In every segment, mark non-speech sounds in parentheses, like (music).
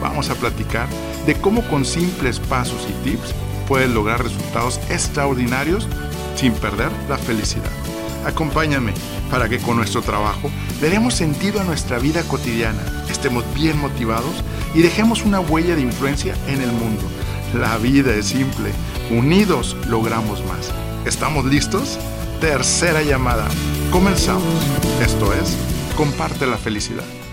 vamos a platicar de cómo con simples pasos y tips puedes lograr resultados extraordinarios sin perder la felicidad. Acompáñame para que con nuestro trabajo le demos sentido a nuestra vida cotidiana, estemos bien motivados y dejemos una huella de influencia en el mundo. La vida es simple, unidos logramos más. ¿Estamos listos? Tercera llamada. Comenzamos. Esto es, comparte la felicidad.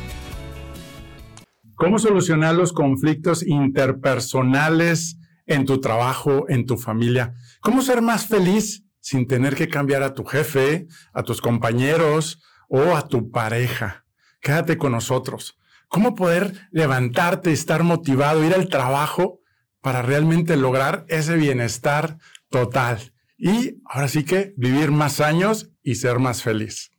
¿Cómo solucionar los conflictos interpersonales en tu trabajo, en tu familia? ¿Cómo ser más feliz sin tener que cambiar a tu jefe, a tus compañeros o a tu pareja? Quédate con nosotros. ¿Cómo poder levantarte, estar motivado, ir al trabajo para realmente lograr ese bienestar total? Y ahora sí que vivir más años y ser más feliz.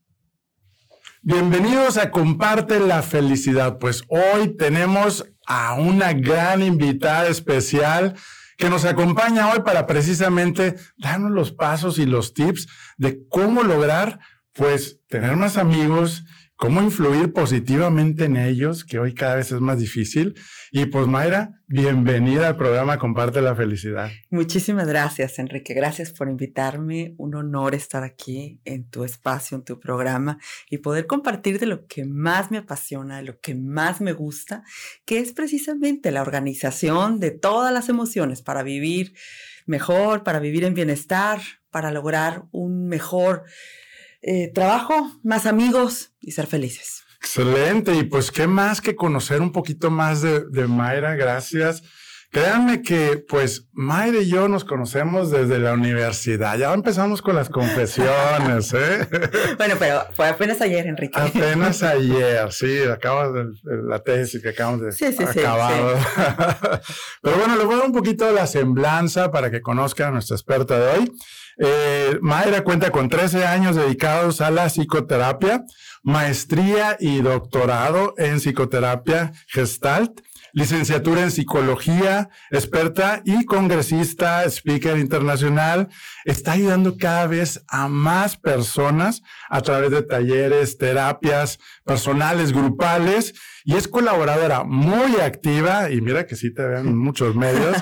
Bienvenidos a Comparte la Felicidad. Pues hoy tenemos a una gran invitada especial que nos acompaña hoy para precisamente darnos los pasos y los tips de cómo lograr, pues, tener más amigos, cómo influir positivamente en ellos, que hoy cada vez es más difícil. Y pues Mayra, bienvenida al programa Comparte la Felicidad. Muchísimas gracias, Enrique. Gracias por invitarme. Un honor estar aquí en tu espacio, en tu programa y poder compartir de lo que más me apasiona, lo que más me gusta, que es precisamente la organización de todas las emociones para vivir mejor, para vivir en bienestar, para lograr un mejor eh, trabajo, más amigos y ser felices. Excelente. Y pues, ¿qué más que conocer un poquito más de, de Mayra? Gracias. Créanme que, pues, Mayra y yo nos conocemos desde la universidad. Ya empezamos con las confesiones, ¿eh? (laughs) bueno, pero fue apenas ayer, Enrique. Apenas (laughs) ayer, sí. Acabamos de, la tesis que acabamos de sí, sí, acabar. Sí, (laughs) pero bueno, les voy a dar un poquito de la semblanza para que conozcan a nuestra experta de hoy. Eh, Mayra cuenta con 13 años dedicados a la psicoterapia, maestría y doctorado en psicoterapia gestalt, licenciatura en psicología, experta y congresista, speaker internacional. Está ayudando cada vez a más personas a través de talleres, terapias personales, grupales y es colaboradora muy activa, y mira que sí te ven en (laughs) muchos medios,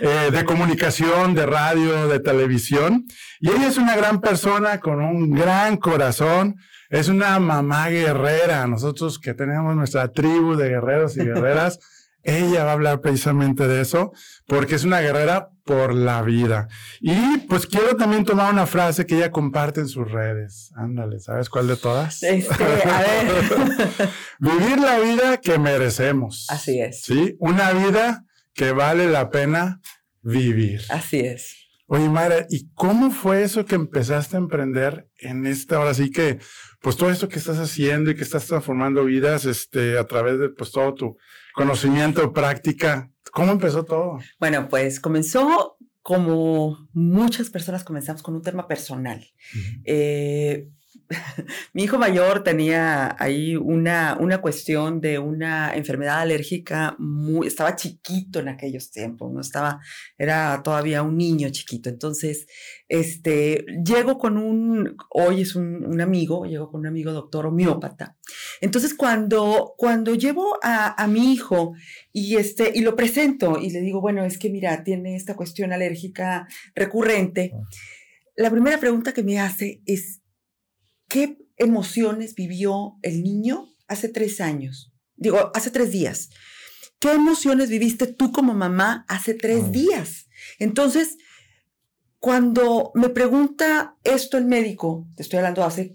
eh, de comunicación, de radio, de televisión. Y ella es una gran persona con un gran corazón. Es una mamá guerrera. Nosotros que tenemos nuestra tribu de guerreros y guerreras, (laughs) ella va a hablar precisamente de eso, porque es una guerrera por la vida. Y pues quiero también tomar una frase que ella comparte en sus redes. Ándale, ¿sabes cuál de todas? Este, a ver. (laughs) Vivir la vida que merecemos. Así es. Sí, una vida que vale la pena vivir. Así es. Oye, Mara, ¿y cómo fue eso que empezaste a emprender en esta, ahora sí que, pues todo esto que estás haciendo y que estás transformando vidas, este, a través de, pues todo tu conocimiento, práctica. ¿Cómo empezó todo? Bueno, pues comenzó como muchas personas comenzamos con un tema personal. (laughs) mi hijo mayor tenía ahí una, una cuestión de una enfermedad alérgica muy, estaba chiquito en aquellos tiempos, no estaba, era todavía un niño chiquito. Entonces, este, llego con un, hoy es un, amigo, llego con un amigo doctor homeópata. Entonces, cuando, cuando llevo a, a, mi hijo y este, y lo presento y le digo, bueno, es que mira, tiene esta cuestión alérgica recurrente. Ah. La primera pregunta que me hace es, ¿Qué emociones vivió el niño hace tres años? Digo, hace tres días. ¿Qué emociones viviste tú como mamá hace tres días? Entonces, cuando me pregunta esto el médico, te estoy hablando hace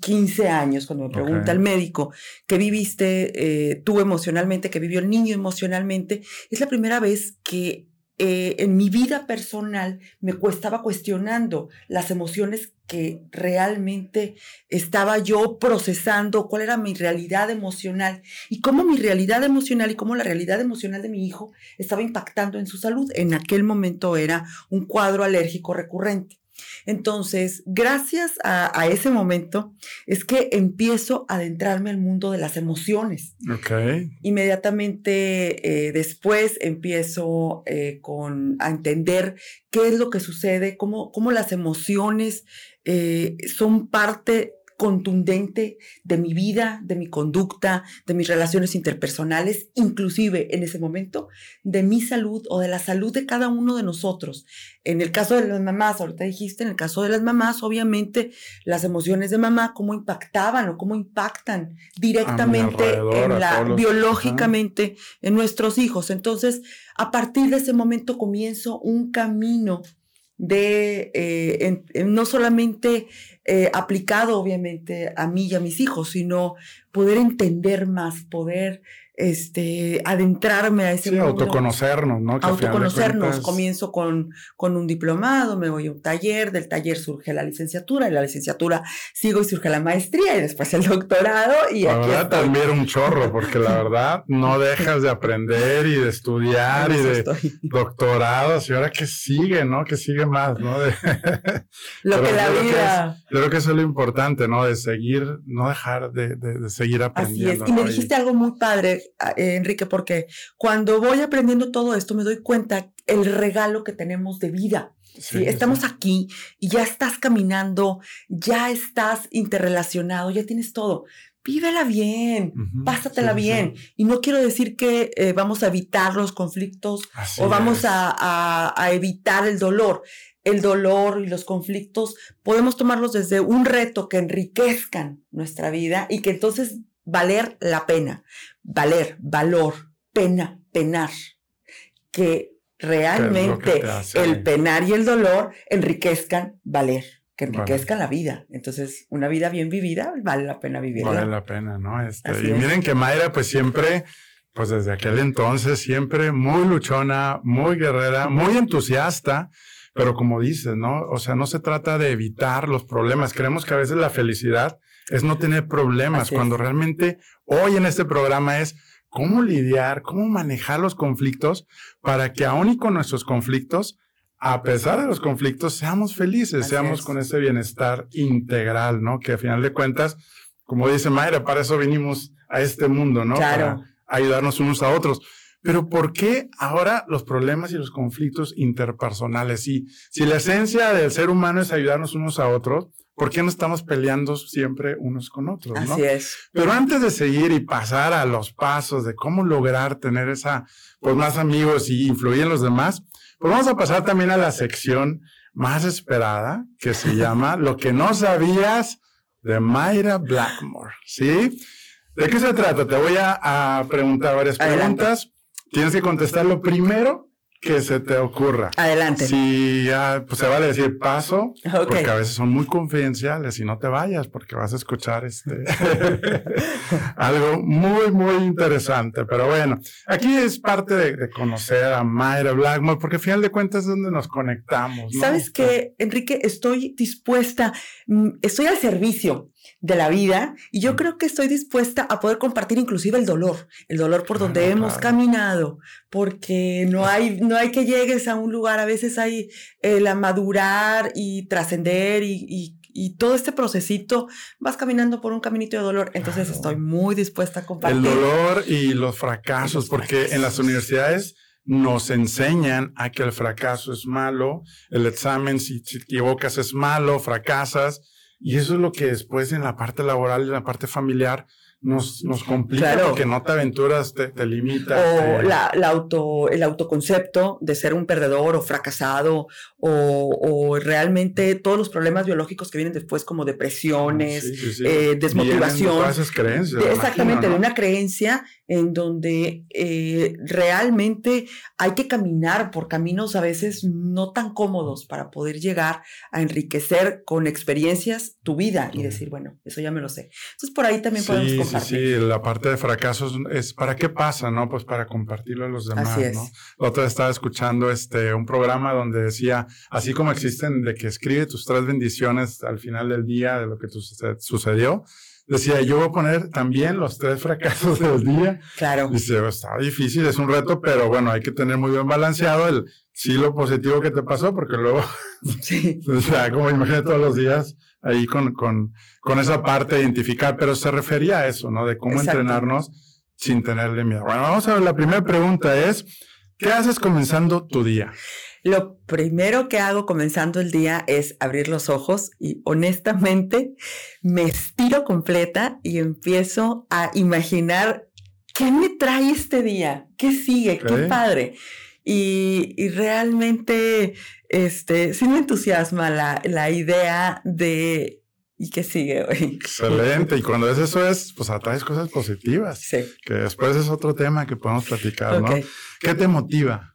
15 años, cuando me pregunta el médico qué viviste eh, tú emocionalmente, qué vivió el niño emocionalmente, es la primera vez que eh, en mi vida personal me estaba cuestionando las emociones que realmente estaba yo procesando, cuál era mi realidad emocional y cómo mi realidad emocional y cómo la realidad emocional de mi hijo estaba impactando en su salud. En aquel momento era un cuadro alérgico recurrente. Entonces, gracias a, ese momento, es que empiezo a adentrarme al mundo de las emociones. Okay. Inmediatamente eh, después empiezo eh, con, a entender qué es lo que sucede, cómo, cómo las emociones eh, son parte contundente de mi vida, de mi conducta, de mis relaciones interpersonales, inclusive en ese momento de mi salud o de la salud de cada uno de nosotros. En el caso de las mamás, ahorita dijiste, en el caso de las mamás, obviamente las emociones de mamá, cómo impactaban o cómo impactan directamente en la, biológicamente en nuestros hijos. Entonces, a partir de ese momento comienzo un camino de eh, no solamente eh, aplicado obviamente a mí y a mis hijos, sino poder entender más, poder este, adentrarme a ese sí, autoconocernos, ¿no? autoconocernos. Comienzo con, con un diplomado, me voy a un taller, del taller surge la licenciatura, y la licenciatura sigo y surge la maestría y después el doctorado. Y la verdad también un chorro, porque la verdad no (laughs) dejas de aprender y de estudiar y de doctorados y ahora que sigue, ¿no? Que sigue más, ¿no? (laughs) lo que la vida... creo que eso es lo importante, ¿no? De seguir, no dejar de, de, seguir aprendiendo. Así es. Y me dijiste algo muy padre eh, Enrique, porque cuando voy aprendiendo todo esto me doy cuenta el regalo que tenemos de vida. Sí, Estamos aquí y ya estás caminando, ya estás interrelacionado, ya tienes todo. Vívela bien, pásatela bien. Y no quiero decir que eh, vamos a evitar los conflictos o vamos a, a evitar el dolor el dolor y los conflictos, podemos tomarlos desde un reto que enriquezcan nuestra vida y que entonces valer la pena, valer, valor, pena, penar, que realmente el penar y el dolor enriquezcan valer, que enriquezcan la vida. Entonces, una vida bien vivida vale la pena vivirla. Vale la pena, ¿no? Este, y miren que Mayra, pues siempre, pues desde aquel entonces, siempre muy luchona, muy guerrera, muy entusiasta. Pero como dices, ¿no? O sea, no se trata de evitar los problemas. Creemos que a veces la felicidad es no tener problemas, cuando realmente hoy en este programa es cómo lidiar, cómo manejar los conflictos para que aún y con nuestros conflictos, a pesar de los conflictos, seamos felices, seamos con ese bienestar integral, ¿no? Que a final de cuentas, como dice Mayra, para eso vinimos a este mundo, ¿no? Para ayudarnos unos a otros. Pero ¿por qué ahora los problemas y los conflictos interpersonales? Si, si la esencia del ser humano es ayudarnos unos a otros, ¿por qué no estamos peleando siempre unos con otros? Así es. Pero antes de seguir y pasar a los pasos de cómo lograr tener esa, pues más amigos y influir en los demás, pues vamos a pasar también a la sección más esperada que se (laughs) llama Lo que no sabías de Mayra Blackmore. ¿Sí? ¿De qué se trata? Te voy a, preguntar varias preguntas. Tienes que contestar lo primero que se te ocurra. Adelante. Si ya, pues se vale decir paso, porque a veces son muy confidenciales y no te vayas porque vas a escuchar este (laughs) algo muy, muy interesante. Pero bueno, aquí es parte de, conocer a Mayra Blackmore, porque al final de cuentas es donde nos conectamos. Sabes que, Enrique, estoy dispuesta, mm, estoy al servicio de la vida y yo creo que estoy dispuesta a poder compartir inclusive el dolor, el dolor por donde hemos caminado, porque no hay, no hay que llegues a un lugar, a veces hay el madurar y trascender y, todo este procesito, vas caminando por un caminito de dolor, entonces estoy muy dispuesta a compartir. El dolor y los fracasos, porque en las universidades nos enseñan a que el fracaso es malo, el examen si te equivocas es malo, fracasas, y eso es lo que después en la parte laboral en la parte familiar nos, nos complica porque no te aventuras, te, te limita. O La, auto, el autoconcepto de ser un perdedor o fracasado o, o, realmente todos los problemas biológicos que vienen después como depresiones, eh, desmotivación. esas creencias. exactamente, de una creencia en donde eh, realmente hay que caminar por caminos a veces no tan cómodos para poder llegar a enriquecer con experiencias tu vida y decir, bueno, eso ya me lo sé. Entonces por ahí también podemos. Sí, sí, la parte de fracasos es para qué pasa, ¿no? Pues para compartirlo a los demás, así es. ¿no? La otra estaba escuchando este, un programa donde decía, así como existen de que escribe tus tres bendiciones al final del día de lo que sucedió, decía, yo voy a poner también los tres fracasos del día. Claro. Dice, está difícil, es un reto, pero bueno, hay que tener muy bien balanceado el sí lo positivo que te pasó, porque luego, sí. (laughs) o sea, como imagínate todos los días ahí con, con, con esa parte de identificar, pero se refería a eso, ¿no? De cómo entrenarnos sin tenerle miedo. Bueno, vamos a ver, la primera pregunta es, ¿qué haces comenzando tu día? Lo primero que hago comenzando el día es abrir los ojos y honestamente me estiro completa y empiezo a imaginar qué me trae este día, qué sigue, qué padre. Y, realmente, este, sí me entusiasma la, la idea de ¿Y qué sigue hoy? Excelente. Y cuando es eso es, pues atraes cosas positivas. Sí. Que después es otro tema que podemos platicar, ¿no? ¿Qué te motiva?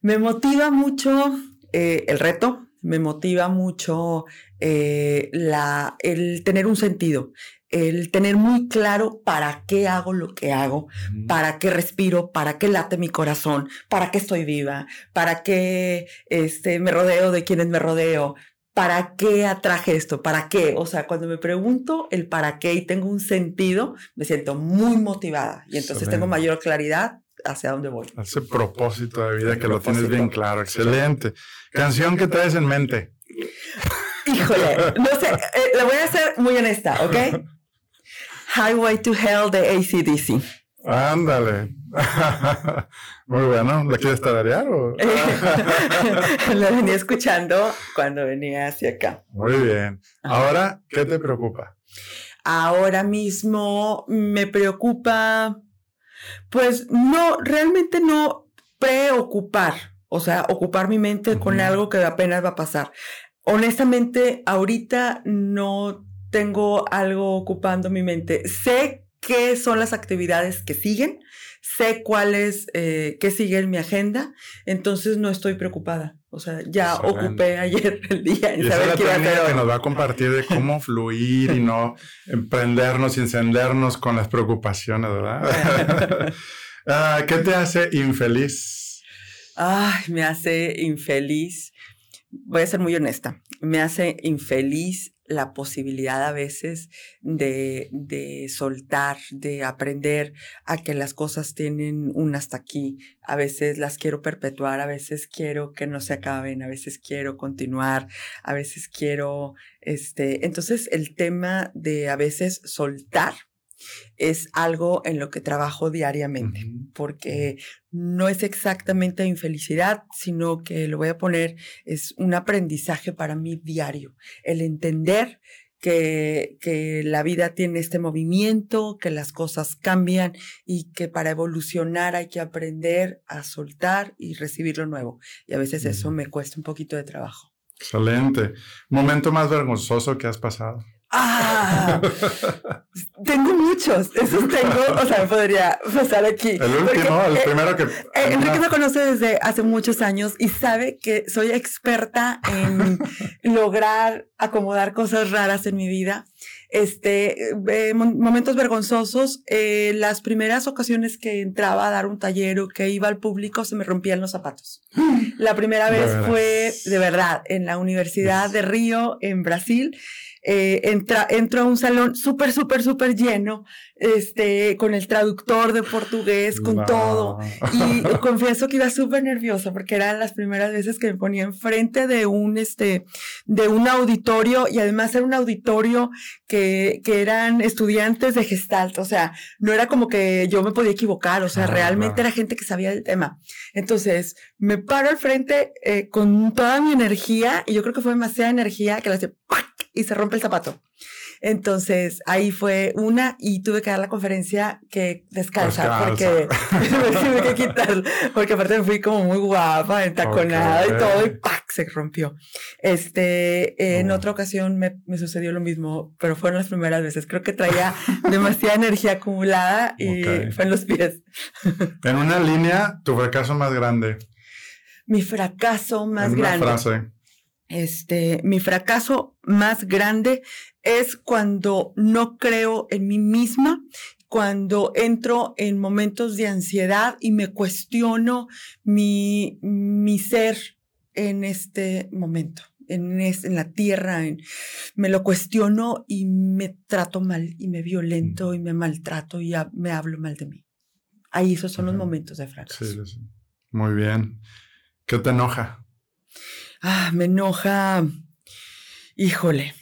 Me motiva mucho eh, el reto, me motiva mucho eh, la, el tener un sentido, el tener muy claro para qué hago lo que hago, para qué respiro, para qué late mi corazón, para qué estoy viva, para qué este, me rodeo de quienes me rodeo, para qué atraje esto, para qué. O sea, cuando me pregunto el para qué y tengo un sentido, me siento muy motivada y entonces tengo mayor claridad hacia dónde voy. Ese propósito de vida que lo tienes bien claro. Excelente. Canción que traes en mente. Híjole, no sé, eh, la voy a ser muy honesta, ¿ok? (laughs) Highway to Hell de ACDC. Ándale. (laughs) Muy bueno. ¿La quieres tararear o? (laughs) la venía escuchando cuando venía hacia acá. Muy bien. Ahora, ¿qué te preocupa? Ahora mismo me preocupa pues no, realmente no preocupar, o sea, ocupar mi mente con algo que apenas va a pasar. Honestamente, ahorita no tengo algo ocupando mi mente. Sé qué son las actividades que siguen, sé cuáles, eh, qué sigue en mi agenda, entonces no estoy preocupada. O sea, ya ocupé ayer (laughs) el día en saber qué iba a hacer que nos va a compartir de cómo fluir y no emprendernos y encendernos con las preocupaciones, ¿verdad? (laughs) Ah, ¿Qué te hace infeliz? Ay, me hace infeliz. Voy a ser muy honesta. Me hace infeliz la posibilidad a veces de, de, soltar, de aprender a que las cosas tienen un hasta aquí. A veces las quiero perpetuar, a veces quiero que no se acaben, a veces quiero continuar, a veces quiero, este, entonces el tema de a veces soltar es algo en lo que trabajo diariamente, porque no es exactamente infelicidad, sino que lo voy a poner, es un aprendizaje para mí diario, el entender que, que, la vida tiene este movimiento, que las cosas cambian y que para evolucionar hay que aprender a soltar y recibir lo nuevo. Y a veces eso me cuesta un poquito de trabajo. Excelente. ¿Momento más vergonzoso que has pasado? Ah, tengo muchos, esos tengo, o sea, podría pasar aquí. El último, el eh, primero que... Eh, Enrique me conoce desde hace muchos años y sabe que soy experta en (laughs) lograr acomodar cosas raras en mi vida. Este, eh, momentos vergonzosos, las primeras ocasiones que entraba a dar un taller o que iba al público se me rompían los zapatos. La primera vez fue, de verdad, en la Universidad de Río, en Brasil eh, entra, entro a un salón súper, súper, súper lleno, este, con el traductor de portugués, con todo. Y (laughs) confieso que iba súper nerviosa porque eran las primeras veces que me ponía enfrente de un, este, de un auditorio y además era un auditorio que, que eran estudiantes de Gestalt. O sea, no era como que yo me podía equivocar, o sea, realmente era gente que sabía del tema. Entonces, me paro al frente eh, con toda mi energía y yo creo que fue demasiada energía que la hace y se rompe el zapato. Entonces ahí fue una y tuve que dar la conferencia que descalza, porque (laughs) me tuve que quitar, porque aparte me fui como muy guapa, entaconada y todo, y ¡pac! se rompió. Este, en oh. otra ocasión me, me, sucedió lo mismo, pero fueron las primeras veces. Creo que traía (laughs) demasiada energía acumulada y fue en los pies. (laughs) en una línea, tu fracaso más grande. Mi fracaso más en una grande. Frase. Este, mi fracaso más grande es cuando no creo en mí misma cuando entro en momentos de ansiedad y me cuestiono mi, mi ser en este momento, en, en la tierra, me lo cuestiono y me trato mal y me violento y me maltrato y me hablo mal de mí. Ahí esos son los momentos de fracaso. Sí, sí. Muy bien. ¿Qué te enoja? Ah, me enoja, híjole,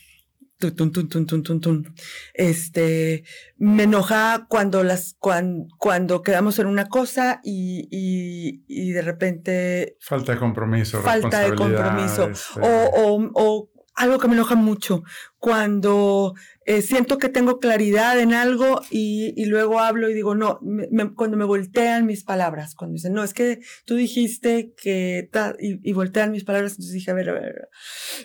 este, me enoja cuando las, cuando, cuando quedamos en una cosa y, y, y, de repente. Falta de compromiso. Falta de compromiso. Este o, o, o algo que me enoja mucho, cuando eh, siento que tengo claridad en algo y, y luego hablo y digo, no, cuando me voltean mis palabras, cuando dicen, no, es que tú dijiste que, y, y, voltean mis palabras, entonces dije, a ver, a ver,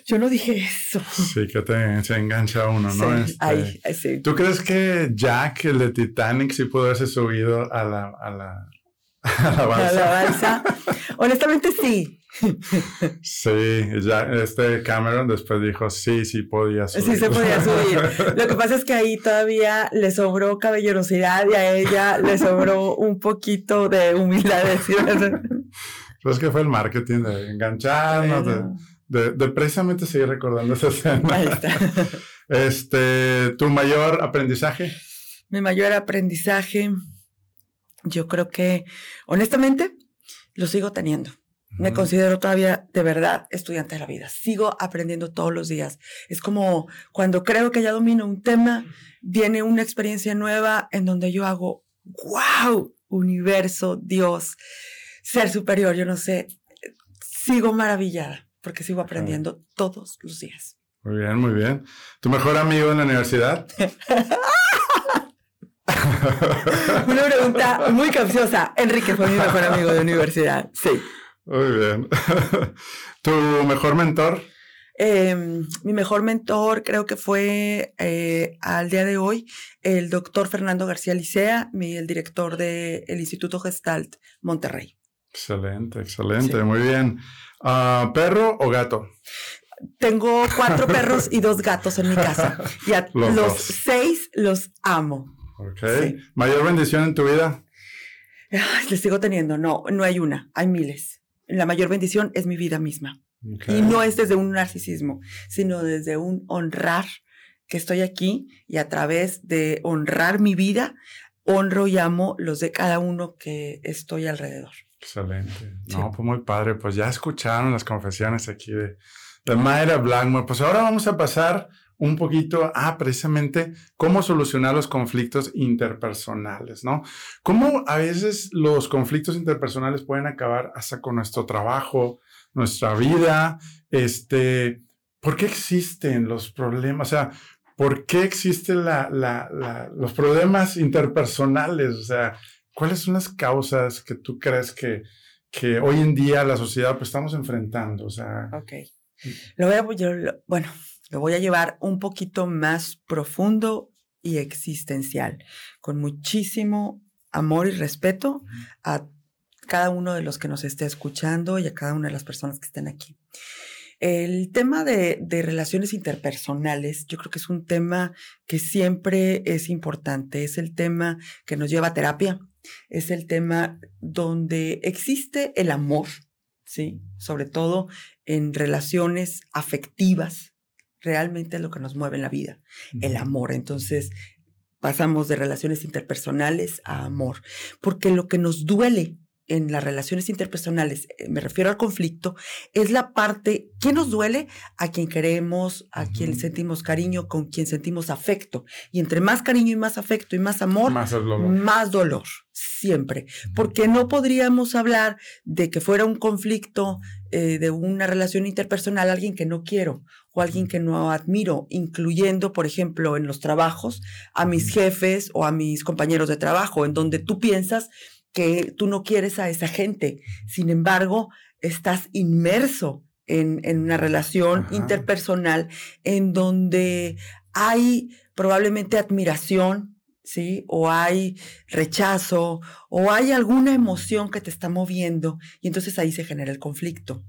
yo no dije eso. Sí, que te, se engancha uno, ¿no? Sí, ahí, este, sí. ¿Tú crees que Jack, el de Titanic, sí pudo haberse subido a la, a la, a la balsa? A la balsa. Honestamente sí. Sí, ya este Cameron después dijo, sí, sí podía subir. Sí, se podía subir. (laughs) Lo que pasa es que ahí todavía le sobró caballerosidad y a ella le sobró un poquito de humildad. Pues que fue el marketing de engancharnos, de, de, precisamente seguir recordando esa escena. Ahí está. (laughs) Este, ¿tu mayor aprendizaje? Mi mayor aprendizaje, yo creo que, honestamente, lo sigo teniendo. Me considero todavía de verdad estudiante de la vida. Sigo aprendiendo todos los días. Es como cuando creo que ya domino un tema, viene una experiencia nueva en donde yo hago, wow, universo, Dios, ser superior, yo no sé. Sigo maravillada porque sigo aprendiendo todos los días. Muy bien, muy bien. ¿Tu mejor amigo en la universidad? (laughs) (laughs) Una pregunta muy capciosa. Enrique fue mi mejor amigo de universidad. Sí. Muy bien. (laughs) ¿Tu mejor mentor? Em, mi mejor mentor creo que fue eh, al día de hoy el doctor Fernando García Licea, el director del Instituto Gestalt Monterrey. Excelente, excelente, muy bien. Ah, ¿Perro o gato? Tengo cuatro perros y dos gatos en mi casa. Y a (laughs) los, seis los amo. Ok. ¿Mayor bendición en tu vida? les sigo teniendo. No, no hay una, hay miles la mayor bendición es mi vida misma. Y no es desde un narcisismo, sino desde un honrar que estoy aquí y a través de honrar mi vida, honro y amo los de cada uno que estoy alrededor. Excelente. No, pues muy padre. Pues ya escucharon las confesiones aquí de, de Mayra Blackmore. Pues ahora vamos a pasar un poquito a precisamente cómo solucionar los conflictos interpersonales, ¿no? Cómo a veces los conflictos interpersonales pueden acabar hasta con nuestro trabajo, nuestra vida, este, ¿por qué existen los problemas? O sea, ¿por qué existen los problemas interpersonales? O sea, ¿cuáles son las causas que tú crees que, que hoy en día la sociedad pues estamos enfrentando? O sea, ok. Lo voy a, bueno, lo voy a llevar un poquito más profundo y existencial, con muchísimo amor y respeto a cada uno de los que nos esté escuchando y a cada una de las personas que estén aquí. El tema de, de, relaciones interpersonales, yo creo que es un tema que siempre es importante, es el tema que nos lleva a terapia, es el tema donde existe el amor, ¿sí? Sobre todo en relaciones afectivas, realmente es lo que nos mueve en la vida, el amor. Entonces, pasamos de relaciones interpersonales a amor, porque lo que nos duele en las relaciones interpersonales, eh, me refiero al conflicto, es la parte, que nos duele? A quien queremos, a quien sentimos cariño, con quien sentimos afecto. Y entre más cariño y más afecto y más amor, más dolor, más dolor siempre. Porque no podríamos hablar de que fuera un conflicto eh, de una relación interpersonal alguien que no quiero o alguien que no admiro, incluyendo, por ejemplo, en los trabajos, a mis jefes o a mis compañeros de trabajo, en donde tú piensas que tú no quieres a esa gente. Sin embargo, estás inmerso en, una relación interpersonal en donde hay probablemente admiración, ¿sí? O hay rechazo, o hay alguna emoción que te está moviendo, y entonces ahí se genera el conflicto.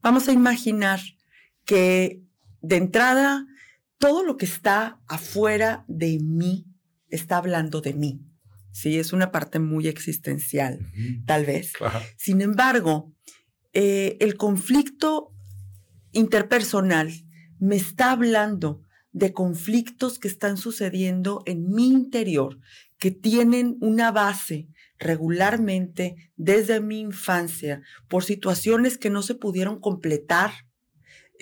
Vamos a imaginar que de entrada, todo lo que está afuera de mí está hablando de mí. Sí, es una parte muy existencial, tal vez. Sin embargo, eh, el conflicto interpersonal me está hablando de conflictos que están sucediendo en mi interior, que tienen una base regularmente desde mi infancia por situaciones que no se pudieron completar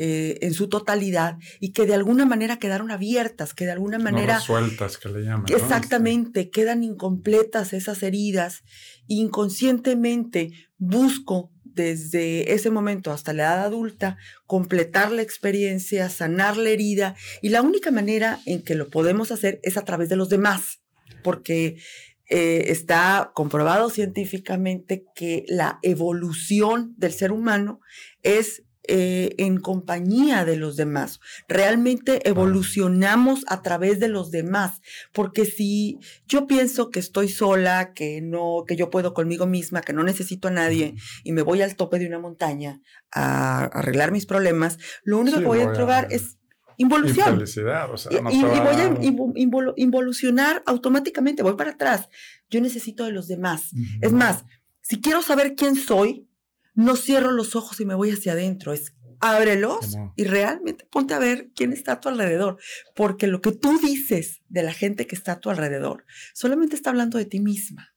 eh, en su totalidad y que de alguna manera quedaron abiertas, que de alguna manera... sueltas, que le llaman. Exactamente, quedan incompletas esas heridas. Inconscientemente busco desde ese momento hasta la edad adulta, completar la experiencia, sanar la herida. Y la única manera en que lo podemos hacer es a través de los demás, porque eh, está comprobado científicamente que la evolución del ser humano es eh, en compañía de los demás. Realmente evolucionamos a través de los demás, porque si yo pienso que estoy sola, que no, que yo puedo conmigo misma, que no necesito a nadie y me voy al tope de una montaña a, arreglar mis problemas, lo único que voy, a probar es involución. y, voy a involucionar automáticamente, voy para atrás. Yo necesito de los demás. Es más, si quiero saber quién soy, no cierro los ojos y me voy hacia adentro, es ábrelos y realmente ponte a ver quién está a tu alrededor, porque lo que tú dices de la gente que está a tu alrededor solamente está hablando de ti misma.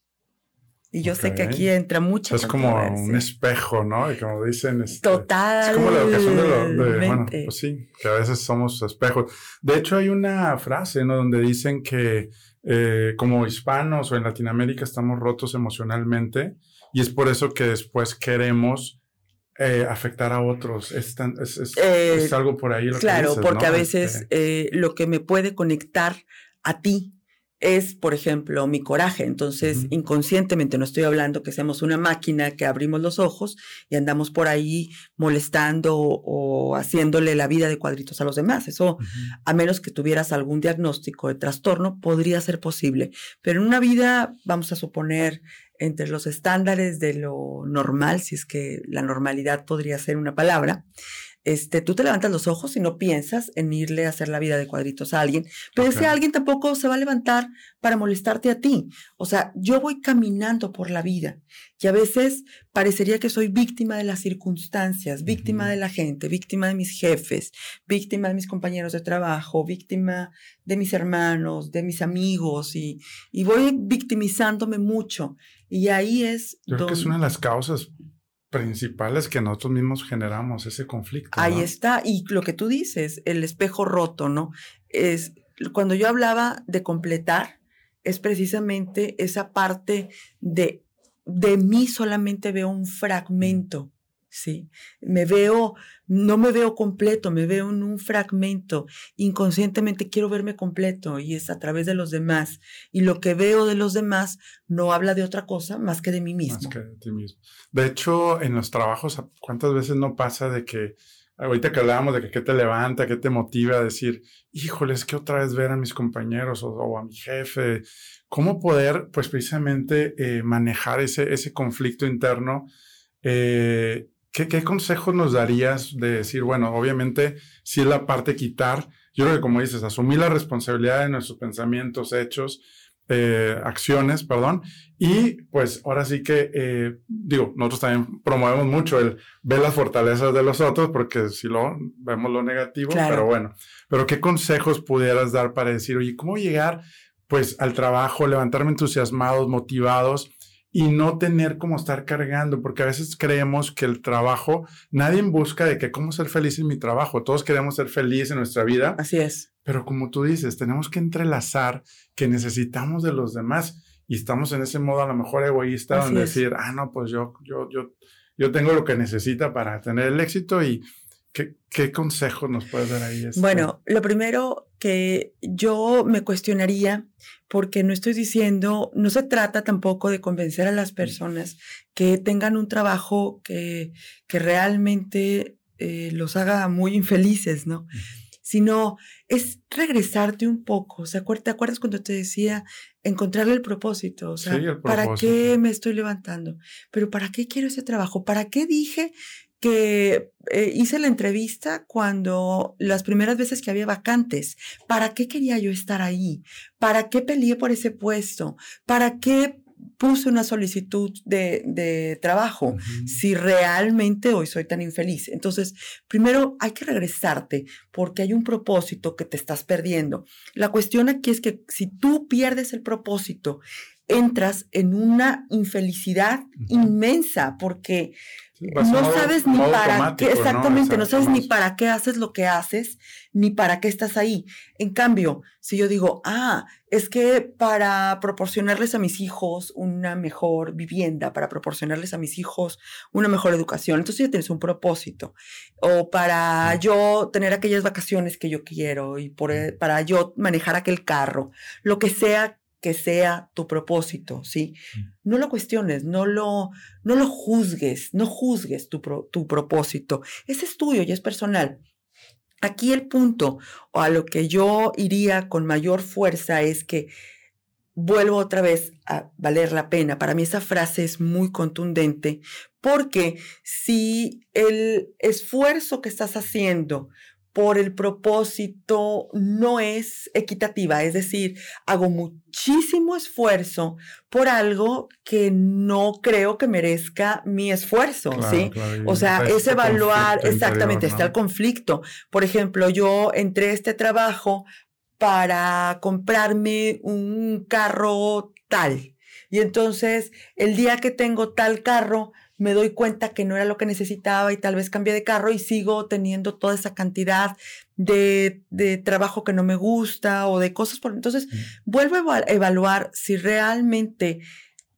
Y yo sé que aquí entra mucha Es como un espejo, ¿no? Y como dicen... Este, Total. Es como la educación de, lo, bueno, pues sí, que a veces somos espejos. De hecho, hay una frase, ¿no? Donde dicen que eh, como hispanos o en Latinoamérica estamos rotos emocionalmente y es por eso que después queremos eh, afectar a otros. Es, eh, algo por ahí. Lo claro, que porque a veces este eh, lo que me puede conectar a ti es, por ejemplo, mi coraje. Entonces, inconscientemente, no estoy hablando que seamos una máquina que abrimos los ojos y andamos por ahí molestando o, haciéndole la vida de cuadritos a los demás. Eso, a menos que tuvieras algún diagnóstico de trastorno, podría ser posible. Pero en una vida, vamos a suponer, entre los estándares de lo normal, si es que la normalidad podría ser una palabra, este, tú te levantas los ojos y no piensas en irle a hacer la vida de cuadritos a alguien, pero ese alguien tampoco se va a levantar para molestarte a ti. O sea, yo voy caminando por la vida y a veces parecería que soy víctima de las circunstancias, víctima de la gente, víctima de mis jefes, víctima de mis compañeros de trabajo, víctima de mis hermanos, de mis amigos y, y voy victimizándome mucho. Y ahí es... Yo creo que es una de las causas principales que nosotros mismos generamos, ese conflicto. Ahí está, y lo que tú dices, el espejo roto, ¿no? Es cuando yo hablaba de completar, es precisamente esa parte de de mí solamente veo un fragmento ¿sí? Me veo, no me veo completo, me veo en un fragmento. Inconscientemente quiero verme completo y es a través de los demás. Y lo que veo de los demás no habla de otra cosa más que de mí mismo. Más que de ti mismo. De hecho, en los trabajos, ¿cuántas veces no pasa de que ahorita que hablábamos de que qué te levanta, qué te motiva a decir, híjole, es que otra vez ver a mis compañeros o, a mi jefe, cómo poder, pues precisamente, eh, manejar ese, ese conflicto interno eh, ¿Qué, consejos nos darías de decir, bueno, obviamente, si es la parte quitar, yo creo que como dices, asumir la responsabilidad de nuestros pensamientos, hechos, eh, acciones, perdón, y pues ahora sí que, eh, digo, nosotros también promovemos mucho el ver las fortalezas de los otros, porque si lo vemos lo negativo, pero bueno, pero ¿qué consejos pudieras dar para decir, oye, ¿cómo llegar pues al trabajo, levantarme entusiasmados, motivados? Y no tener como estar cargando, porque a veces creemos que el trabajo, nadie busca de que cómo ser feliz en mi trabajo, todos queremos ser felices en nuestra vida. Así es. Pero como tú dices, tenemos que entrelazar que necesitamos de los demás y estamos en ese modo a lo mejor egoísta donde decir, ah, no, pues yo, yo, yo, yo tengo lo que necesita para tener el éxito y, ¿Qué, qué consejos nos puedes dar ahí? Este? Bueno, lo primero que yo me cuestionaría, porque no estoy diciendo, no se trata tampoco de convencer a las personas que tengan un trabajo que, que realmente eh, los haga muy infelices, ¿no? Sino es regresarte un poco. ¿Te acuerdas cuando te decía encontrarle el propósito? O sea, ¿para qué me estoy levantando? Pero ¿para qué quiero ese trabajo? ¿Para qué dije que eh, hice la entrevista cuando las primeras veces que había vacantes. ¿Para qué quería yo estar ahí? ¿Para qué peleé por ese puesto? ¿Para qué puse una solicitud de, trabajo si realmente hoy soy tan infeliz? Entonces, primero hay que regresarte porque hay un propósito que te estás perdiendo. La cuestión aquí es que si tú pierdes el propósito, entras en una infelicidad inmensa porque no sabes ni para qué, exactamente, ¿no? sabes ni para qué haces lo que haces, ni para qué estás ahí. En cambio, si yo digo, ah, es que para proporcionarles a mis hijos una mejor vivienda, para proporcionarles a mis hijos una mejor educación, entonces ya tienes un propósito. O para yo tener aquellas vacaciones que yo quiero y por, e, para yo manejar aquel carro, lo que sea que sea tu propósito, ¿sí? Mm. No lo cuestiones, no lo, no lo juzgues, no juzgues tu, tu propósito. Ese es tuyo y es personal. Aquí el punto, o a lo que yo iría con mayor fuerza, es que vuelvo otra vez a valer la pena. Para mí esa frase es muy contundente porque si el esfuerzo que estás haciendo por el propósito no es equitativa, es decir, hago muchísimo esfuerzo por algo que no creo que merezca mi esfuerzo, ¿sí? o sea, es este evaluar exactamente, está el conflicto. Por ejemplo, yo entré a este trabajo para comprarme un carro tal. Y entonces, el día que tengo tal carro, me doy cuenta que no era lo que necesitaba y tal vez cambié de carro y sigo teniendo toda esa cantidad de, trabajo que no me gusta o de cosas por... Entonces, vuelvo a evaluar si realmente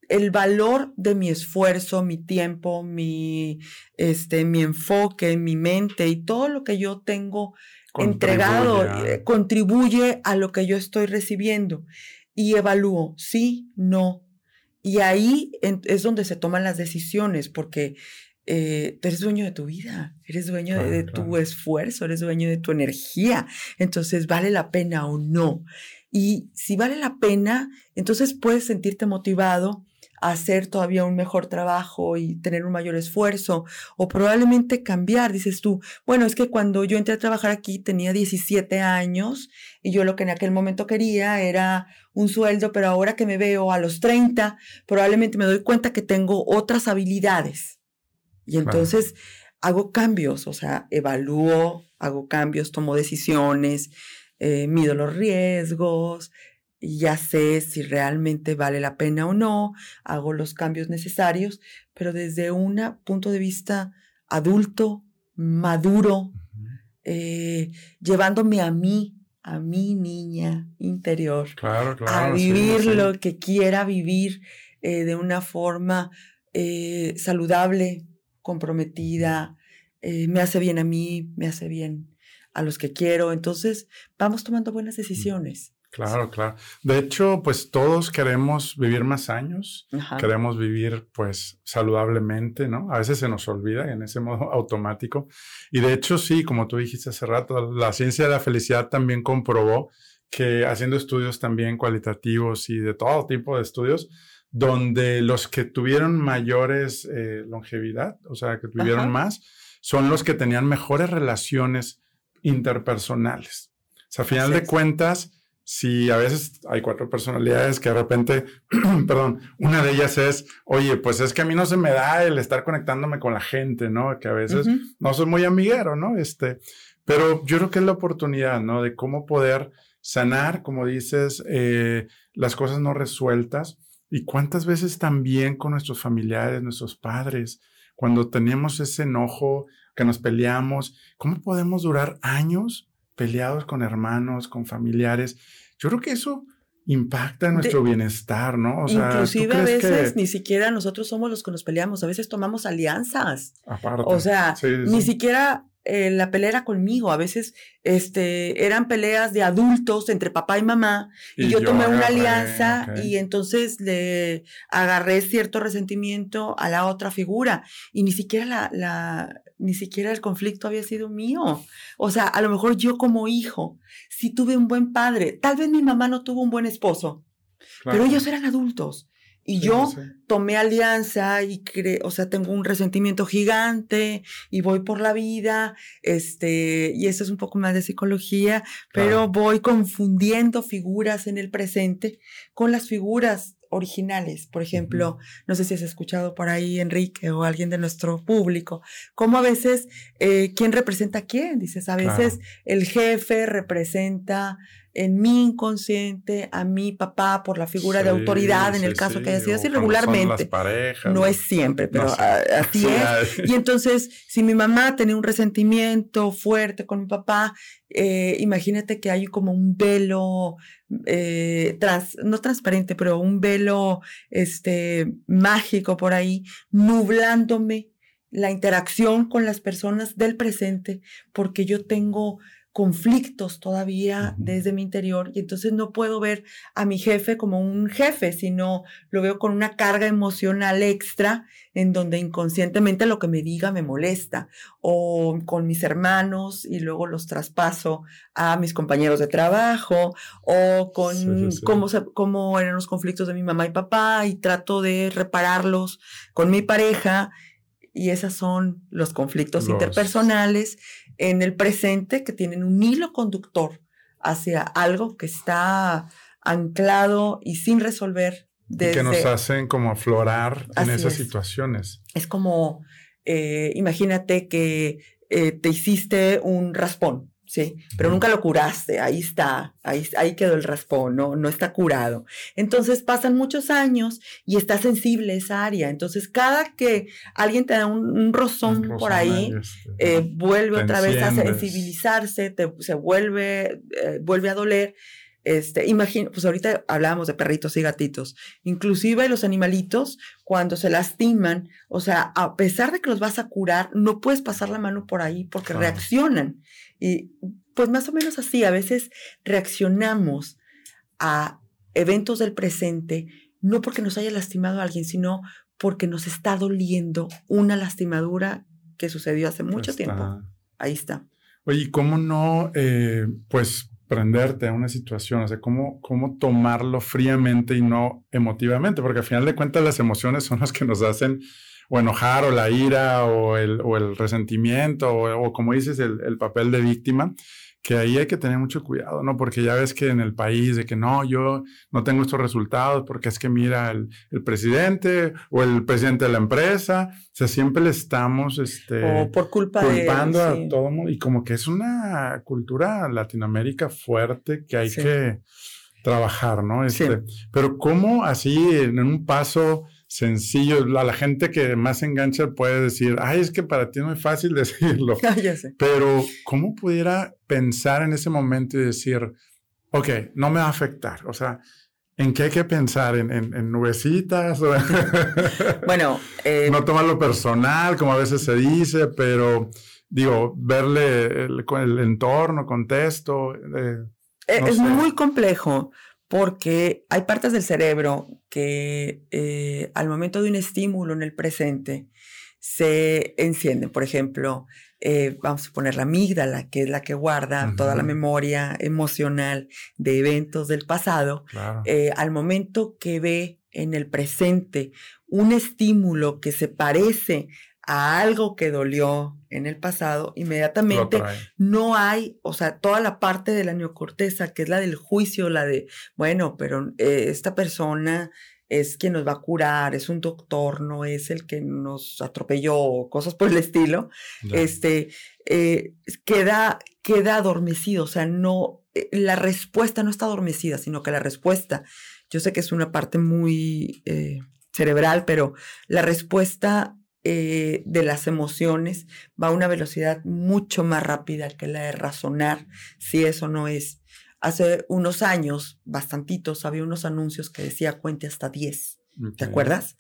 el valor de mi esfuerzo, mi tiempo, mi, este, mi enfoque, mi mente y todo lo que yo tengo entregado eh, contribuye a lo que yo estoy recibiendo. Y evalúo, sí, no, y ahí es donde se toman las decisiones, porque eh, eres dueño de tu vida, eres dueño de, tu esfuerzo, eres dueño de tu energía. Entonces, ¿vale la pena o no? Y si vale la pena, entonces puedes sentirte motivado hacer todavía un mejor trabajo y tener un mayor esfuerzo o probablemente cambiar. Dices tú, bueno, es que cuando yo entré a trabajar aquí tenía 17 años y yo lo que en aquel momento quería era un sueldo, pero ahora que me veo a los 30, probablemente me doy cuenta que tengo otras habilidades. Y entonces hago cambios, o sea, evalúo, hago cambios, tomo decisiones, eh, mido los riesgos, ya sé si realmente vale la pena o no, hago los cambios necesarios, pero desde un punto de vista adulto, maduro, eh, llevándome a mí, a mi niña interior, a vivir lo que quiera vivir eh, de una forma eh, saludable, comprometida, me hace bien a mí, me hace bien a los que quiero. Entonces, vamos tomando buenas decisiones. Claro, claro. De hecho, pues todos queremos vivir más años, queremos vivir pues saludablemente, ¿no? A veces se nos olvida en ese modo (laughs) automático. Y de hecho, sí, como tú dijiste hace rato, la ciencia de la felicidad también comprobó que haciendo estudios también cualitativos y de todo tipo de estudios, donde los que tuvieron mayores eh, longevidad, o sea, que tuvieron más, son los que tenían mejores relaciones interpersonales. O sea, a final de cuentas, si a veces hay cuatro personalidades que de repente, (clears throat) perdón, una de ellas es, oye, pues es que a mí no se me da el estar conectándome con la gente, ¿no? Que a veces no soy muy amiguero, ¿no? Este, pero yo creo que es la oportunidad, ¿no? De cómo poder sanar, como dices, eh, las cosas no resueltas y cuántas veces también con nuestros familiares, nuestros padres, cuando tenemos ese enojo, que nos peleamos, ¿cómo podemos durar años? Peleados con hermanos, con familiares. Yo creo que eso impacta en nuestro bienestar, ¿no? O sea, inclusive a veces ni siquiera nosotros somos los que nos peleamos, a veces tomamos alianzas. Aparte. O sea, ni siquiera eh, la pelea era conmigo. A veces este, eran peleas de adultos entre papá y mamá. Y, yo, tomé una alianza y entonces le agarré cierto resentimiento a la otra figura. Y ni siquiera la, la, ni siquiera el conflicto había sido mío. O sea, a lo mejor yo como hijo sí tuve un buen padre. Tal vez mi mamá no tuvo un buen esposo. Pero ellos eran adultos. Y yo tomé alianza y cre o sea, tengo un resentimiento gigante y voy por la vida, este, y eso es un poco más de psicología, pero voy confundiendo figuras en el presente con las figuras originales. Por ejemplo, no sé si has escuchado por ahí, Enrique, o alguien de nuestro público, cómo a veces, eh, ¿quién representa a quién? Dices, a veces el jefe representa en mi inconsciente a mi papá por la figura de autoridad, en el caso que haya sido así regularmente. no es siempre, pero (laughs) así es. Y entonces, si mi mamá tenía un resentimiento fuerte con mi papá, eh, imagínate que hay como un velo, eh, no transparente, pero un velo este, mágico por ahí, nublándome la interacción con las personas del presente, porque yo tengo conflictos todavía desde mi interior y entonces no puedo ver a mi jefe como un jefe, sino lo veo con una carga emocional extra en donde inconscientemente lo que me diga me molesta o con mis hermanos y luego los traspaso a mis compañeros de trabajo o con Cómo, cómo eran los conflictos de mi mamá y papá y trato de repararlos con mi pareja y esos son los conflictos interpersonales en el presente que tienen un hilo conductor hacia algo que está anclado y sin resolver. Desde, que nos hacen como aflorar en esas situaciones. Es como, eh, imagínate que eh, te hiciste un raspón Sí, pero nunca lo curaste, ahí está, ahí, ahí quedó el raspón, no, no está curado. Entonces pasan muchos años y está sensible esa área. Entonces cada que alguien te da un, rozón, por ahí, este, eh, vuelve otra vez a sensibilizarse, se vuelve, eh, vuelve a doler. Este, imagina, pues ahorita hablábamos de perritos y gatitos, inclusive los animalitos cuando se lastiman, o sea, a pesar de que los vas a curar, no puedes pasar la mano por ahí porque reaccionan. Y pues más o menos así, a veces reaccionamos a eventos del presente, no porque nos haya lastimado a alguien, sino porque nos está doliendo una lastimadura que sucedió hace mucho tiempo. Ahí está. Oye, ¿cómo no, eh, pues, prenderte a una situación? O sea, ¿cómo, ¿cómo tomarlo fríamente y no emotivamente? Porque al final de cuentas las emociones son las que nos hacen o enojar o la ira o el, o el resentimiento o, como dices, el, el, papel de víctima, que ahí hay que tener mucho cuidado, ¿no? Porque ya ves que en el país de que no, yo no tengo estos resultados porque es que mira el, el presidente o el presidente de la empresa, o sea, siempre le estamos este, o por culpa culpando a todo mundo. Y como que es una cultura Latinoamérica fuerte que hay que trabajar, ¿no? Este, Pero cómo así en un paso sencillo. A la gente que más engancha puede decir, ay, es que para ti no es fácil (laughs) decirlo. (laughs) ya sé. Pero, ¿cómo pudiera pensar en ese momento y decir, ok, no me va a afectar? O sea, ¿en qué hay que pensar? ¿En, en, nubecitas? (laughs) bueno, eh, no tomarlo personal, como a veces se dice, pero digo, verle el, el entorno, contexto. Eh, e, es muy complejo porque hay partes del cerebro que eh, al momento de un estímulo en el presente se encienden. Por ejemplo, eh, vamos a poner la amígdala, que es la que guarda toda la memoria emocional de eventos del pasado. Eh, al momento que ve en el presente un estímulo que se parece a algo que dolió en el pasado, inmediatamente no hay, o sea, toda la parte de la neocorteza, que es la del juicio, la de, bueno, pero eh, esta persona es quien nos va a curar, es un doctor, no es el que nos atropelló, cosas por el estilo, este, eh, queda, queda adormecido, o sea, no, eh, la respuesta no está adormecida, sino que la respuesta, yo sé que es una parte muy cerebral, pero la respuesta eh, de las emociones va a una velocidad mucho más rápida que la de razonar si eso no es. Hace unos años, bastantitos, había unos anuncios que decía cuente hasta 10. ¿Te acuerdas?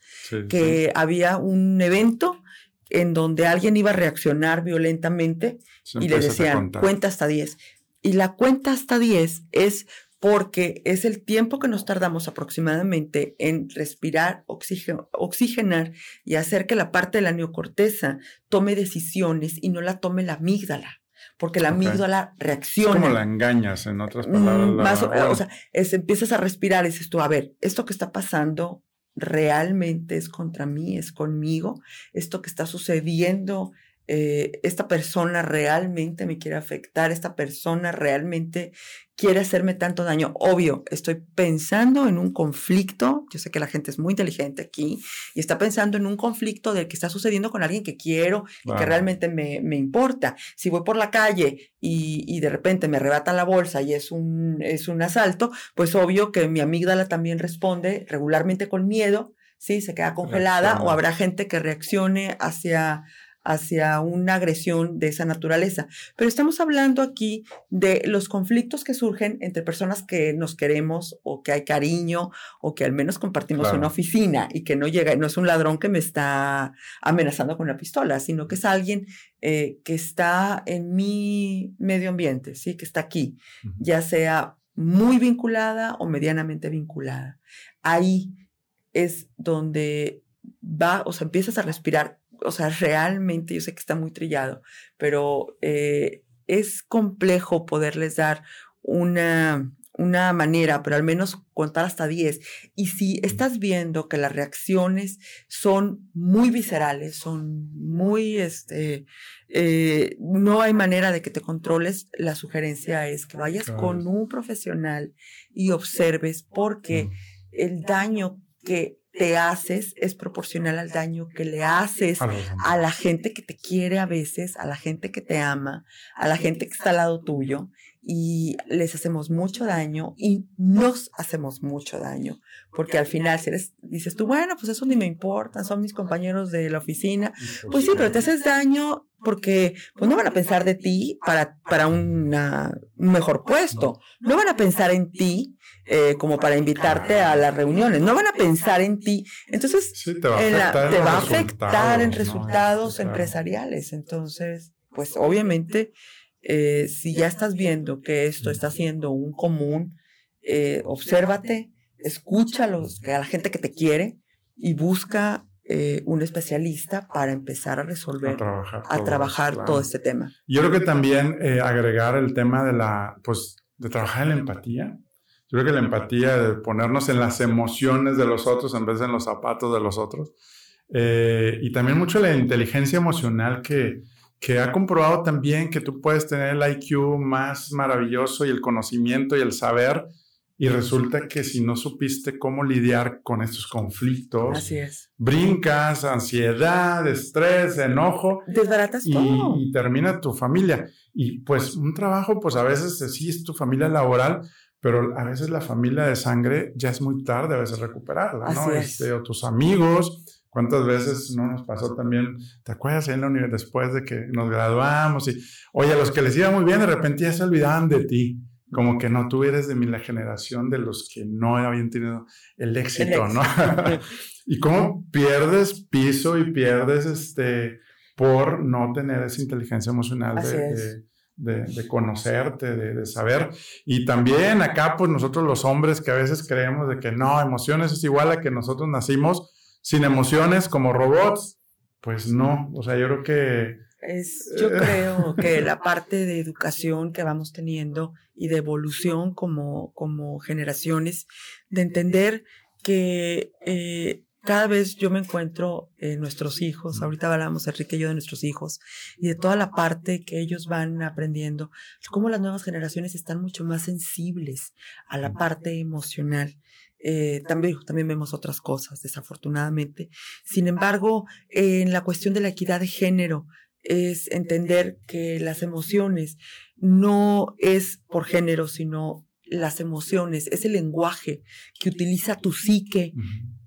que había un evento en donde alguien iba a reaccionar violentamente y le decían, cuenta hasta 10. Y la cuenta hasta 10 es porque es el tiempo que nos tardamos aproximadamente en respirar, oxigenar y hacer que la parte de la neocorteza tome decisiones y no la tome la amígdala porque la amígdala reacciona. Es como la engañas, en otras palabras. Mm, más, o, sea, empiezas a respirar y dices tú, a ver, esto que está pasando realmente es contra mí, es conmigo, esto que está sucediendo eh, esta persona realmente me quiere afectar, esta persona realmente quiere hacerme tanto daño. Obvio, estoy pensando en un conflicto, yo sé que la gente es muy inteligente aquí, y está pensando en un conflicto del que está sucediendo con alguien que quiero y que realmente me, me, importa. Si voy por la calle y, y, de repente me arrebatan la bolsa y es un, es un asalto, pues obvio que mi amígdala también responde regularmente con miedo. Sí, se queda congelada o habrá gente que reaccione hacia, hacia una agresión de esa naturaleza. Pero estamos hablando aquí de los conflictos que surgen entre personas que nos queremos o que hay cariño o que al menos compartimos una oficina y que no llega, no es un ladrón que me está amenazando con una pistola, sino que es alguien eh, que está en mi medio ambiente, ¿sí? que está aquí, ya sea muy vinculada o medianamente vinculada. Ahí es donde va, o sea, empiezas a respirar o sea, realmente yo sé que está muy trillado, pero eh, es complejo poderles dar una, una manera, pero al menos contar hasta 10. Y si estás viendo que las reacciones son muy viscerales, son muy, este, eh, no hay manera de que te controles, la sugerencia es que vayas con un profesional y observes porque el daño que te haces es proporcional al daño que le haces a la gente que te quiere a veces, a la gente que te ama, a la gente que está al lado tuyo y les hacemos mucho daño y nos hacemos mucho daño, porque al final si eres, dices tú, bueno, pues eso ni me importa, son mis compañeros de la oficina, pues sí, pero te haces daño porque pues no van a pensar de ti para, para una, un mejor puesto, no van a pensar en ti eh, como para invitarte a las reuniones, no van a pensar en ti, entonces te va a afectar, en, resultados empresariales, entonces, pues obviamente eh, si ya estás viendo que esto está siendo un común, eh, obsérvate, escucha a, los, a la gente que te quiere y busca eh, un especialista para empezar a resolver, a trabajar, todo, este tema. Yo creo que también agregar el tema de la, pues, de trabajar en la empatía. Yo creo que la empatía, de ponernos en las emociones de los otros en vez de en los zapatos de los otros. y también mucho la inteligencia emocional que, que ha comprobado también que tú puedes tener el IQ más maravilloso y el conocimiento y el saber, y resulta que si no supiste cómo lidiar con estos conflictos, Así es. brincas, ansiedad, estrés, enojo, desbaratas y, todo. y termina tu familia. Y pues un trabajo, pues a veces sí es tu familia laboral, pero a veces la familia de sangre ya es muy tarde a veces recuperarla, ¿no? Este, o tus amigos, ¿Cuántas veces no nos pasó también? ¿Te acuerdas en la universidad después de que nos graduamos? Y, oye, a los que les iba muy bien, de repente ya se olvidaban de ti. Como que no, tú eres de mi la generación de los que no habían tenido el éxito, ¿no? (laughs) y cómo pierdes piso y pierdes este por no tener esa inteligencia emocional de, de, conocerte, de, de, saber. Y también acá, pues nosotros los hombres que a veces creemos de que no, emociones es igual a que nosotros nacimos sin emociones como robots, pues no, o sea, yo creo que... Es, yo creo que (laughs) la parte de educación que vamos teniendo y de evolución como, como generaciones, de entender que eh, cada vez yo me encuentro en nuestros hijos, ahorita hablamos Enrique y yo de nuestros hijos, y de toda la parte que ellos van aprendiendo, cómo las nuevas generaciones están mucho más sensibles a la parte emocional. Eh, también, también vemos otras cosas, desafortunadamente. Sin embargo, en la cuestión de la equidad de género, es entender que las emociones no es por género, sino las emociones, es el lenguaje que utiliza tu psique,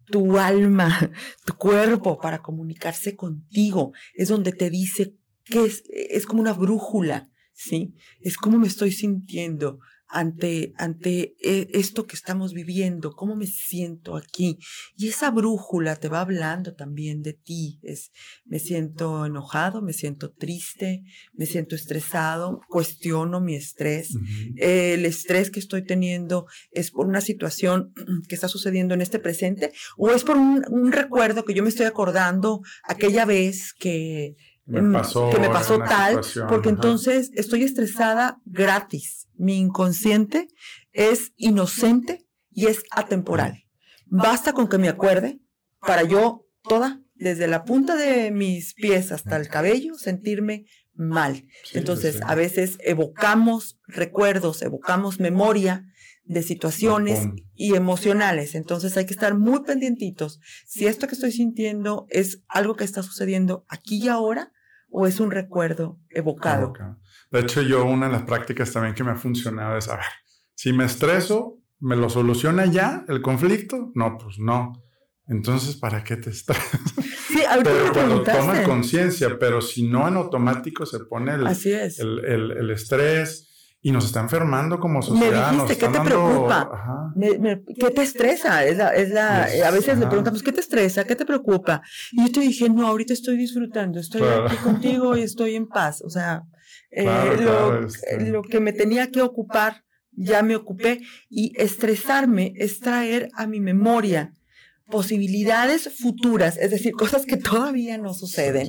tu alma, (laughs) tu cuerpo para comunicarse contigo. Es donde te dice que es, es como una brújula, ¿sí? Es como me estoy sintiendo ante, ante eh, esto que estamos viviendo, cómo me siento aquí. Y esa brújula te va hablando también de ti. Es, me siento enojado, me siento triste, me siento estresado, cuestiono mi estrés. el estrés que estoy teniendo es por una situación que está sucediendo en este presente o es por un, un recuerdo que yo me estoy acordando aquella vez que me pasó que me pasó tal, porque entonces estoy estresada gratis. Mi inconsciente es inocente y es atemporal. Basta con que me acuerde para yo toda, desde la punta de mis pies hasta el cabello, sentirme mal. Entonces, a veces evocamos recuerdos, evocamos memoria de situaciones y emocionales. Entonces hay que estar muy pendientitos. Si esto que estoy sintiendo es algo que está sucediendo aquí y ahora o es un recuerdo evocado. De hecho, yo una de las prácticas también que me ha funcionado es, a ver, si me estreso, ¿me lo soluciona ya el conflicto? No, pues no. Entonces, ¿para qué te estresas? (laughs) Sí, ahorita pero cuando tomas conciencia, pero si no en automático se pone el, el, el, el estrés, y nos está enfermando como sociedad. Me dijiste, ¿qué te preocupa? ¿Qué te estresa? Es la, es la, a veces le preguntamos, ¿qué te estresa? ¿Qué te preocupa? Y yo te dije, no, ahorita estoy disfrutando, estoy aquí contigo y estoy en paz. O sea, eh, lo, este. lo que me tenía que ocupar, ya me ocupé. Y estresarme es traer a mi memoria posibilidades futuras, es decir, cosas que todavía no suceden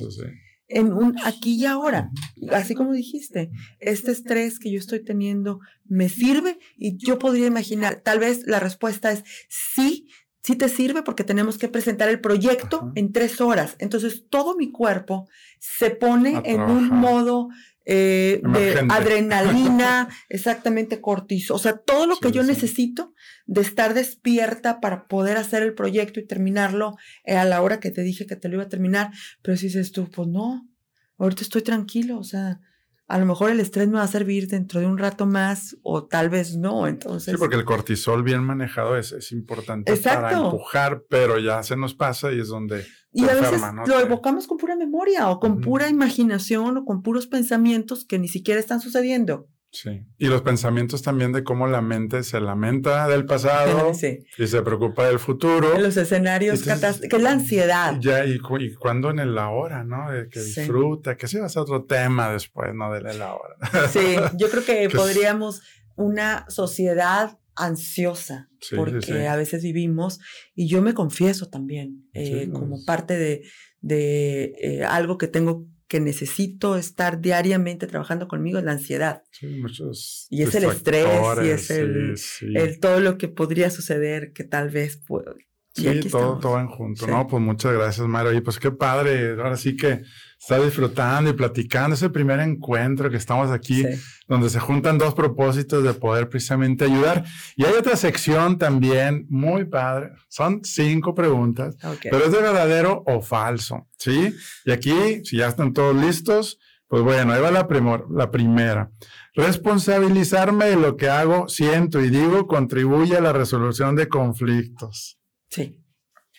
en un aquí y ahora. Así como dijiste, este estrés que yo estoy teniendo me sirve y yo podría imaginar, tal vez la respuesta es sí, sí te sirve porque tenemos que presentar el proyecto en tres horas. Entonces todo mi cuerpo se pone en un modo eh, de adrenalina, (laughs) exactamente cortisol, o sea, todo lo que yo necesito de estar despierta para poder hacer el proyecto y terminarlo eh, a la hora que te dije que te lo iba a terminar, pero si dices tú, pues no, ahorita estoy tranquilo, o sea, a lo mejor el estrés me va a servir dentro de un rato más o tal vez no, entonces. Sí, porque el cortisol bien manejado es, es importante para empujar, pero ya se nos pasa y es donde y a veces lo evocamos con pura memoria o con pura imaginación o con puros pensamientos que ni siquiera están sucediendo. Sí. Y los pensamientos también de cómo la mente se lamenta del pasado (laughs) y se preocupa del futuro. Los escenarios que es la ansiedad. Ya, y, y cuando en el ahora, ¿no? De que disfruta, que se va a ser otro tema después, ¿no? Del el ahora. Sí, yo creo que (laughs) podríamos una sociedad ansiosa, porque a veces vivimos, y yo me confieso también, eh, como pues. parte de, de eh, algo que tengo que necesito estar diariamente trabajando conmigo es la ansiedad. muchos y es el estrés y es el, todo lo que podría suceder que tal vez puedo. Sí, todo, todo en junto, ¿no? Pues muchas gracias, Mario. Y pues qué padre. Ahora sí que está disfrutando y platicando ese primer encuentro que estamos aquí, donde se juntan dos propósitos de poder precisamente ayudar. Y hay otra sección también muy padre. Son cinco preguntas, pero es de verdadero o falso, ¿sí? Y aquí, si ya están todos listos, pues bueno, ahí va la, la primera. Responsabilizarme de lo que hago, siento y digo contribuye a la resolución de conflictos. Sí.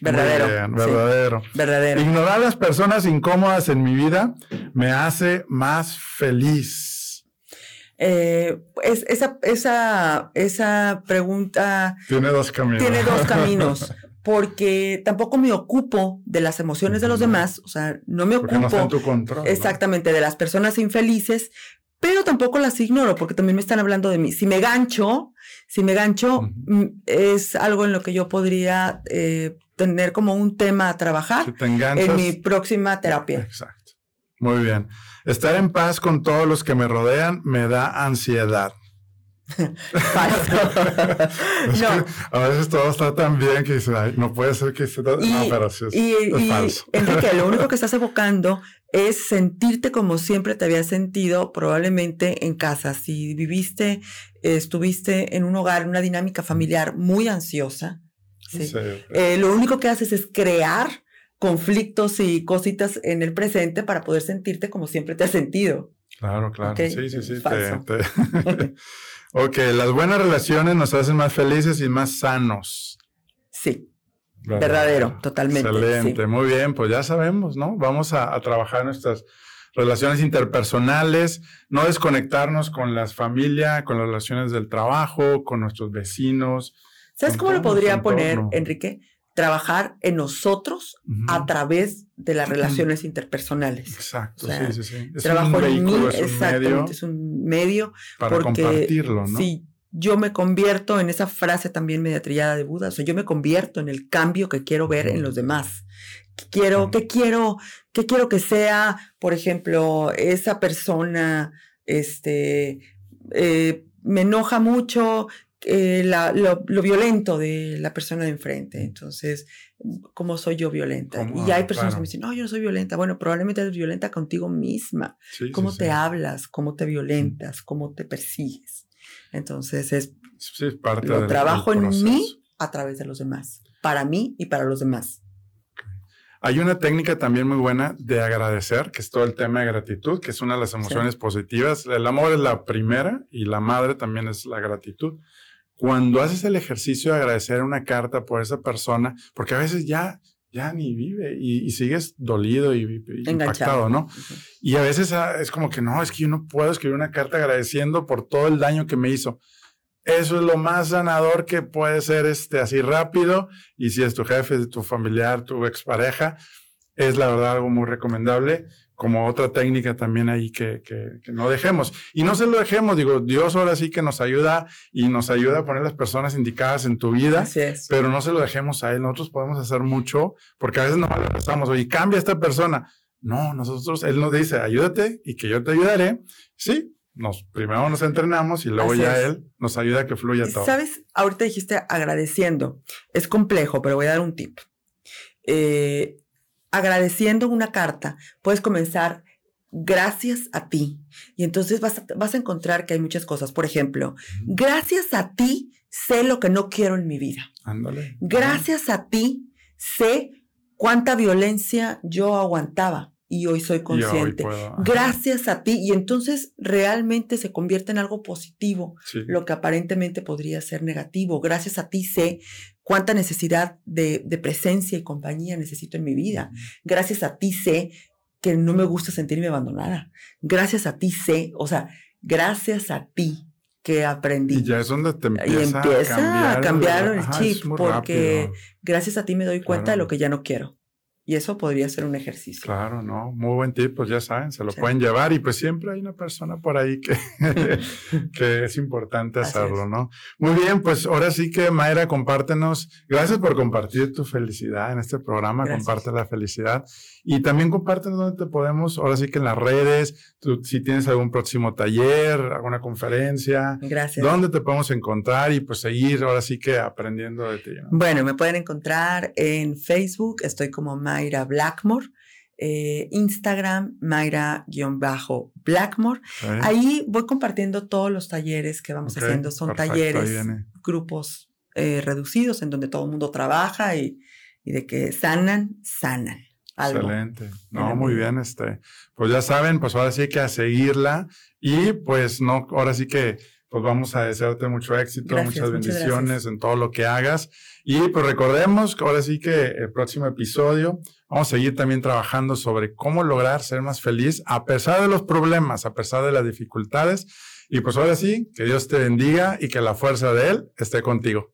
Verdadero. verdadero. verdadero. Ignorar a las personas incómodas en mi vida me hace más feliz. Eh, es, esa, esa, esa pregunta. Tiene dos caminos. Tiene dos (laughs) caminos. porque tampoco me ocupo de las emociones de los demás, o sea, no me ocupo no en tu control, exactamente de las personas infelices, pero tampoco las ignoro porque también me están hablando de mí. Si me gancho, si me gancho, mm, es algo en lo que yo podría eh, tener como un tema a trabajar en mi próxima terapia. Exacto. Muy bien. Estar en paz con todos los que me rodean me da ansiedad. (laughs) (laughs) (laughs) no. A veces todo está tan bien que dice, no puede ser que esté todo... no, pero sí es, y, falso. Enrique, lo único que estás evocando es sentirte como siempre te habías sentido probablemente en casa. Si viviste, estuviste en un hogar, una dinámica familiar muy ansiosa, eh, lo único que haces es crear conflictos y cositas en el presente para poder sentirte como siempre te has sentido. Claro, claro. Sí, sí, sí. (laughs) ok, las buenas relaciones nos hacen más felices y más sanos. Sí. Verdadero, totalmente. Excelente, muy bien, pues ya sabemos, ¿no? Vamos a, trabajar nuestras relaciones interpersonales, no desconectarnos con la familia, con las relaciones del trabajo, con nuestros vecinos. ¿Sabes cómo lo podría poner, Enrique? Trabajar en nosotros a través de las relaciones interpersonales. Exacto, sí, sí, sí. Es trabajo en mí, es exactamente, es un medio para compartirlo, ¿no? Sí, yo me convierto en esa frase también media trillada de Buda, o sea, yo me convierto en el cambio que quiero ver en los demás. Quiero, que quiero, que quiero que sea, por ejemplo, esa persona, este, eh, me enoja mucho eh, lo, violento de la persona de enfrente. Entonces, ¿cómo soy yo violenta? Y hay personas que me dicen, no, yo no soy violenta. Bueno, probablemente eres violenta contigo misma. ¿Cómo te hablas? ¿Cómo te violentas? ¿Cómo te persigues? Entonces es, parte lo trabajo en mí a través de los demás, para mí y para los demás. Hay una técnica también muy buena de agradecer, que es todo el tema de gratitud, que es una de las emociones positivas. El amor es la primera y la madre también es la gratitud. Cuando haces el ejercicio de agradecer una carta por esa persona, porque a veces ya ya ni vive y, sigues dolido y, impactado, ¿no? Y a veces ah, es como que no, es que yo no puedo escribir una carta agradeciendo por todo el daño que me hizo. Eso es lo más sanador que puede ser este, así rápido. Y si es tu jefe, tu familiar, tu expareja, es la verdad algo muy recomendable como otra técnica también ahí que, que, no dejemos. Y no se lo dejemos, digo, Dios ahora sí que nos ayuda y nos ayuda a poner las personas indicadas en tu vida, pero no se lo dejemos a Él. Nosotros podemos hacer mucho porque a veces no le pensamos, oye, cambia esta persona. No, nosotros, Él nos dice, ayúdate y que yo te ayudaré. Sí, nos, primero nos entrenamos y luego ya Él nos ayuda a que fluya todo. ¿Sabes? Ahorita dijiste agradeciendo. Es complejo, pero voy a dar un tip. Eh, agradeciendo una carta, puedes comenzar gracias a ti. Y entonces vas a, vas a encontrar que hay muchas cosas. Por ejemplo, gracias a ti sé lo que no quiero en mi vida. Ándale. Gracias a ti sé cuánta violencia yo aguantaba y hoy soy consciente. Gracias a ti. Y entonces realmente se convierte en algo positivo, lo que aparentemente podría ser negativo. Gracias a ti sé cuánta necesidad de, presencia y compañía necesito en mi vida. Gracias a ti sé que no me gusta sentirme abandonada. Gracias a ti sé, o sea, gracias a ti que aprendí. Y ya es donde te empieza, a cambiar, el chip, porque gracias a ti me doy cuenta de lo que ya no quiero. Y eso podría ser un ejercicio. Claro, no, muy buen tip, pues ya saben, se lo pueden llevar y pues siempre hay una persona por ahí que, (laughs) que es importante hacerlo, ¿no? Muy bien, pues ahora sí que Mayra, compártenos, gracias por compartir tu felicidad en este programa, comparte la felicidad y también compártenos dónde te podemos, ahora sí que en las redes, si tienes algún próximo taller, alguna conferencia, gracias. dónde te podemos encontrar y pues seguir ahora sí que aprendiendo de ti. Bueno, me pueden encontrar en Facebook, estoy como Mayra Mayra Blackmore. Eh, Instagram, Mayra-Blackmore. Ahí voy compartiendo todos los talleres que vamos haciendo. Son talleres, grupos eh, reducidos en donde todo el mundo trabaja y, de que sanan, sanan. Excelente. No, muy bien. Este, pues ya saben, pues ahora sí que a seguirla y pues no, ahora sí que pues vamos a desearte mucho éxito, muchas bendiciones en todo lo que hagas. Y pues recordemos que ahora sí que el próximo episodio vamos a seguir también trabajando sobre cómo lograr ser más feliz a pesar de los problemas, a pesar de las dificultades. Y pues ahora sí, que Dios te bendiga y que la fuerza de Él esté contigo.